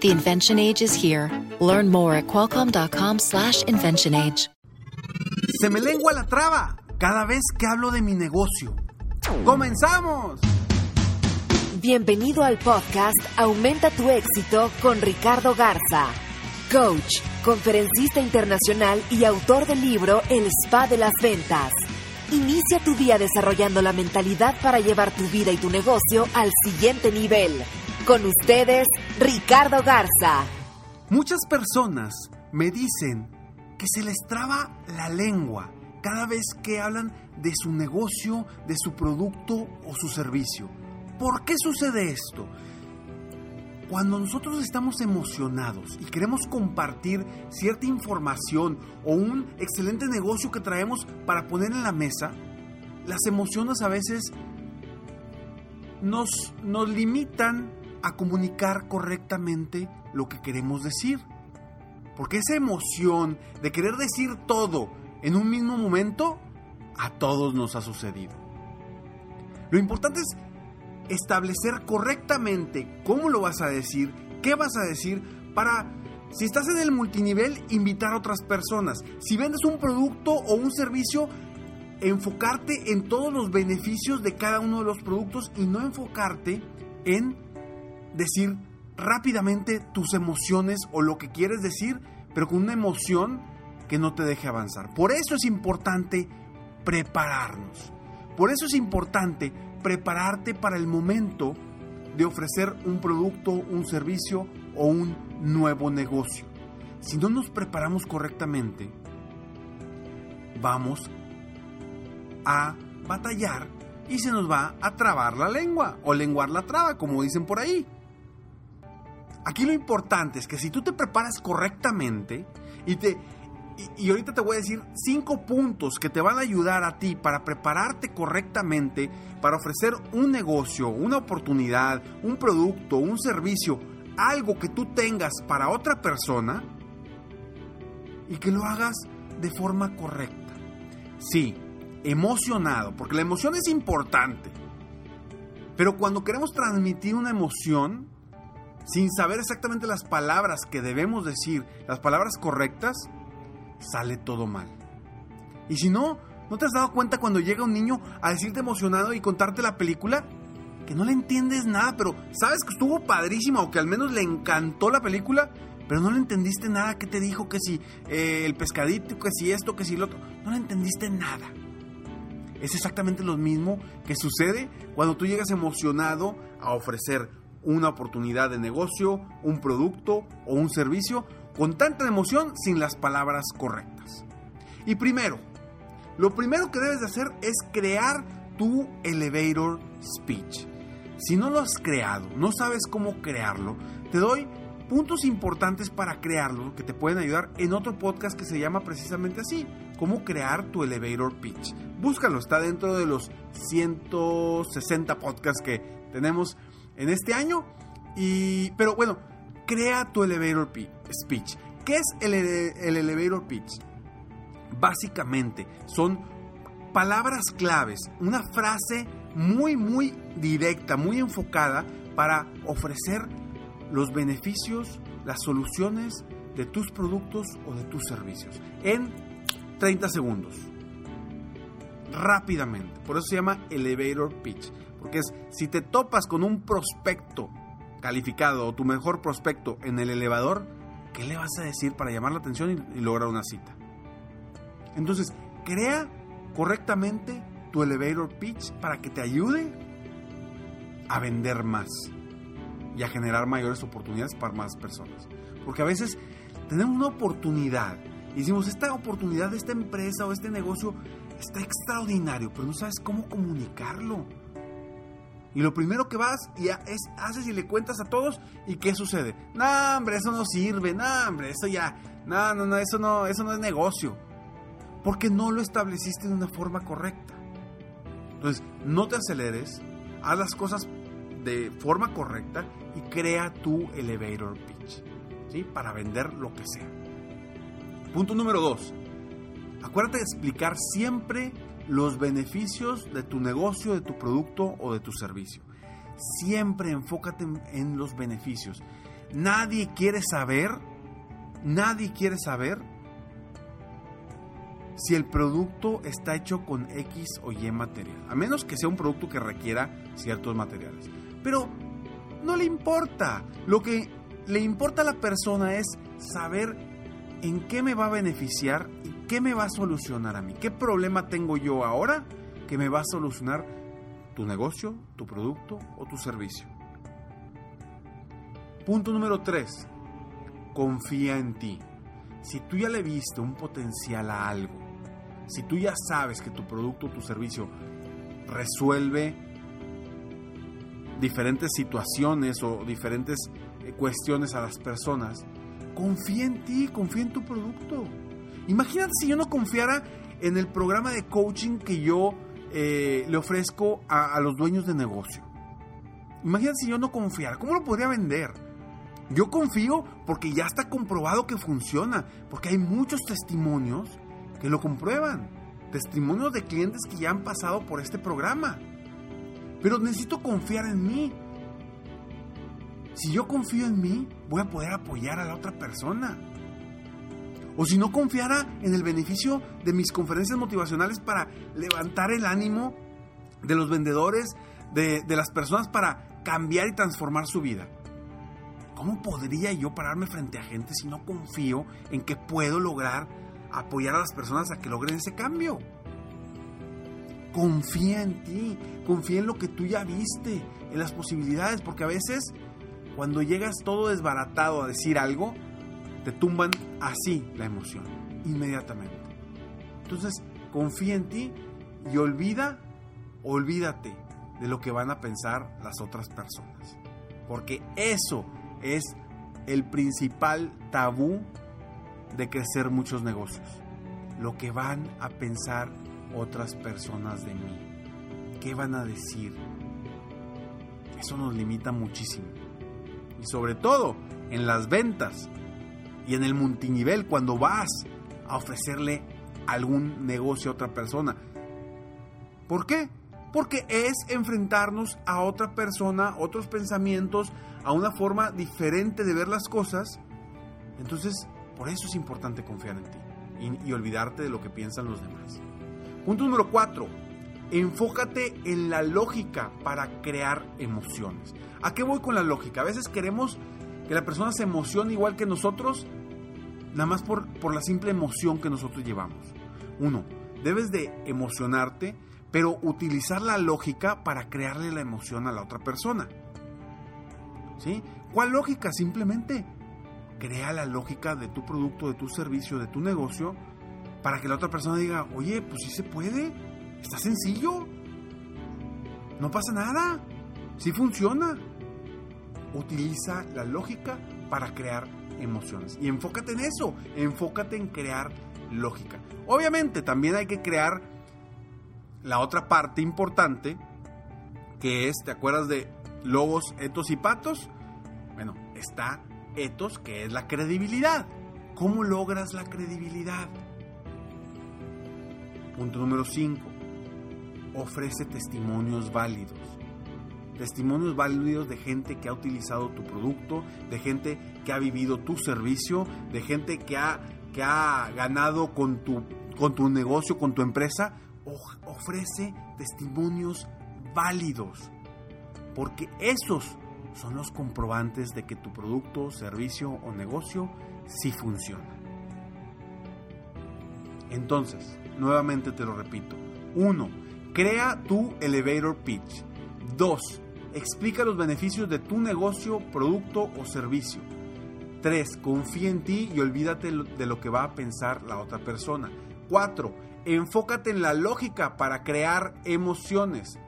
The invention age is here. Learn more at qualcomm.com/slash invention age. Se me lengua la traba cada vez que hablo de mi negocio. ¡Comenzamos! Bienvenido al podcast Aumenta tu éxito con Ricardo Garza, coach, conferencista internacional y autor del libro El Spa de las Ventas. Inicia tu día desarrollando la mentalidad para llevar tu vida y tu negocio al siguiente nivel. Con ustedes, Ricardo Garza. Muchas personas me dicen que se les traba la lengua cada vez que hablan de su negocio, de su producto o su servicio. ¿Por qué sucede esto? Cuando nosotros estamos emocionados y queremos compartir cierta información o un excelente negocio que traemos para poner en la mesa, las emociones a veces nos, nos limitan a comunicar correctamente lo que queremos decir. Porque esa emoción de querer decir todo en un mismo momento, a todos nos ha sucedido. Lo importante es establecer correctamente cómo lo vas a decir, qué vas a decir, para, si estás en el multinivel, invitar a otras personas. Si vendes un producto o un servicio, enfocarte en todos los beneficios de cada uno de los productos y no enfocarte en decir rápidamente tus emociones o lo que quieres decir, pero con una emoción que no te deje avanzar. Por eso es importante prepararnos. Por eso es importante prepararte para el momento de ofrecer un producto, un servicio o un nuevo negocio. Si no nos preparamos correctamente, vamos a batallar y se nos va a trabar la lengua o lenguar la traba, como dicen por ahí. Aquí lo importante es que si tú te preparas correctamente y te y, ahorita te voy a decir cinco puntos que te van a ayudar a ti para prepararte correctamente para ofrecer un negocio, una oportunidad, un producto, un servicio, algo que tú tengas para otra persona y que lo hagas de forma correcta. Sí, emocionado, porque la emoción es importante. Pero cuando queremos transmitir una emoción, sin saber exactamente las palabras que debemos decir, las palabras correctas, sale todo mal. Y si no, ¿no te has dado cuenta cuando llega un niño a decirte emocionado y contarte la película? Que no le entiendes nada, pero sabes que estuvo padrísima o que al menos le encantó la película, pero no le entendiste nada. ¿Qué te dijo? Que si eh, el pescadito, que si esto, que si lo otro. No le entendiste nada. Es exactamente lo mismo que sucede cuando tú llegas emocionado a ofrecer una oportunidad de negocio, un producto o un servicio con tanta emoción sin las palabras correctas. Y primero, lo primero que debes de hacer es crear tu elevator speech. Si no lo has creado, no sabes cómo crearlo, te doy puntos importantes para crearlo que te pueden ayudar en otro podcast que se llama precisamente así, cómo crear tu elevator pitch. Búscalo, está dentro de los 160 podcasts que tenemos en este año. Y, pero bueno, crea tu elevator speech. ¿Qué es el, el elevator pitch? Básicamente son palabras claves, una frase muy, muy directa, muy enfocada para ofrecer los beneficios, las soluciones de tus productos o de tus servicios en 30 segundos. Rápidamente. Por eso se llama elevator pitch. Porque es, si te topas con un prospecto calificado o tu mejor prospecto en el elevador, ¿qué le vas a decir para llamar la atención y, lograr una cita? Entonces, crea correctamente tu elevator pitch para que te ayude a vender más y a generar mayores oportunidades para más personas. Porque a veces tenemos una oportunidad y decimos, esta oportunidad de esta empresa o este negocio está extraordinario, pero no sabes cómo comunicarlo. Y lo primero que vas y es, haces y le cuentas a todos y ¿qué sucede? No, hombre, eso no sirve, no, hombre, eso ya, no, no, no, eso no, eso no es negocio. porque no lo estableciste de una forma correcta. Entonces, no te aceleres, haz las cosas de forma correcta y crea tu elevator pitch, ¿sí? Para vender lo que sea. Punto número dos. Acuérdate de explicar siempre los beneficios de tu negocio, de tu producto o de tu servicio. Siempre enfócate en, los beneficios. Nadie quiere saber, nadie quiere saber si el producto está hecho con X o Y material, a menos que sea un producto que requiera ciertos materiales. Pero no le importa, lo que le importa a la persona es saber en qué me va a beneficiar y qué me va a solucionar a mí, qué problema tengo yo ahora que me va a solucionar tu negocio, tu producto o tu servicio. Punto número 3. Confía en ti. Si tú ya le viste un potencial a algo, si tú ya sabes que tu producto o tu servicio resuelve diferentes situaciones o diferentes eh, cuestiones a las personas, confía en ti, confía en tu producto. Imagínate si yo no confiara en el programa de coaching que yo eh, le ofrezco a, a, los dueños de negocio. Imagínate si yo no confiara, ¿cómo lo podría vender? Yo confío porque ya está comprobado que funciona, porque hay muchos testimonios que lo comprueban. Testimonios de clientes que ya han pasado por este programa. Pero necesito confiar en mí. Si yo confío en mí, voy a poder apoyar a la otra persona. O si no confiara en el beneficio de mis conferencias motivacionales para levantar el ánimo de los vendedores, de, las personas para cambiar y transformar su vida. ¿Cómo podría yo pararme frente a gente si no confío en que puedo lograr apoyar a las personas a que logren ese cambio. Confía en ti, confía en lo que tú ya viste, en las posibilidades, porque a veces cuando llegas todo desbaratado a decir algo, te tumban así la emoción, inmediatamente. Entonces, confía en ti y olvida, olvídate de lo que van a pensar las otras personas. Porque eso es el principal tabú de crecer muchos negocios. Lo que van a pensar otras personas de mí. ¿Qué van a decir? Eso nos limita muchísimo. Y sobre todo en las ventas y en el multinivel cuando vas a ofrecerle algún negocio a otra persona. ¿Por qué? Porque es enfrentarnos a otra persona, otros pensamientos, a una forma diferente de ver las cosas. Entonces por eso es importante confiar en ti y, olvidarte de lo que piensan los demás. Punto número 4. Enfócate en la lógica para crear emociones. ¿A qué voy con la lógica? A veces queremos que la persona se emocione igual que nosotros, nada más por, por la simple emoción que nosotros llevamos. Uno, debes de emocionarte, pero utilizar la lógica para crearle la emoción a la otra persona. ¿Sí? ¿Cuál lógica? Simplemente crea la lógica de tu producto, de tu servicio, de tu negocio, para que la otra persona diga, oye, pues sí se puede, está sencillo, no pasa nada, sí funciona. Utiliza la lógica para crear emociones. Y enfócate en eso, enfócate en crear lógica. Obviamente también hay que crear la otra parte importante, que es, ¿te acuerdas de lobos, etos y patos? Bueno, está etos, que es la credibilidad. ¿Cómo logras la credibilidad? Punto número 5. Ofrece testimonios válidos. Testimonios válidos de gente que ha utilizado tu producto, de gente que ha vivido tu servicio, de gente que ha, que ha ganado con tu, con tu negocio, con tu empresa. ofrece testimonios válidos. Porque esos son los comprobantes de que tu producto, servicio o negocio sí funciona. Entonces, nuevamente te lo repito. 1. Crea tu elevator pitch. 2. Explica los beneficios de tu negocio, producto o servicio. 3. Confía en ti y olvídate de lo que va a pensar la otra persona. 4. Enfócate en la lógica para crear emociones.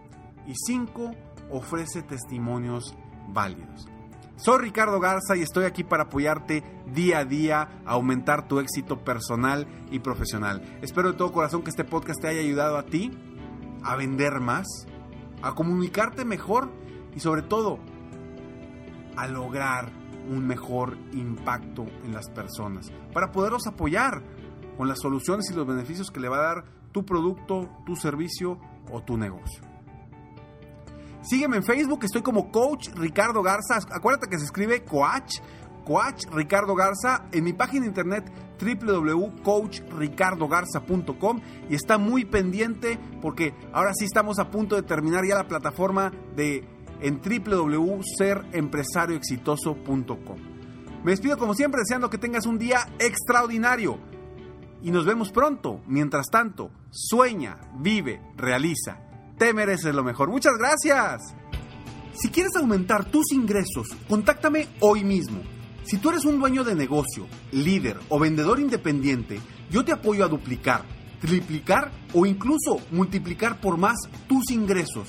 Y 5. Ofrece testimonios válidos. Soy Ricardo Garza y estoy aquí para apoyarte día a día a aumentar tu éxito personal y profesional. Espero de todo corazón que este podcast te haya ayudado a ti a vender más, a comunicarte mejor y sobre todo a lograr un mejor impacto en las personas para poderlos apoyar con las soluciones y los beneficios que le va a dar tu producto, tu servicio o tu negocio. Sígueme en Facebook, estoy como Coach Ricardo Garza. Acuérdate que se escribe Coach, Coach Ricardo Garza en mi página de internet www.coachricardogarza.com y está muy pendiente porque ahora sí estamos a punto de terminar ya la plataforma de en www.serempresarioexitoso.com. Me despido como siempre deseando que tengas un día extraordinario y nos vemos pronto. Mientras tanto, sueña, vive, realiza. Te mereces lo mejor. Muchas gracias. Si quieres aumentar tus ingresos, contáctame hoy mismo. Si tú eres un dueño de negocio, líder o vendedor independiente, yo te apoyo a duplicar, triplicar o incluso multiplicar por más tus ingresos.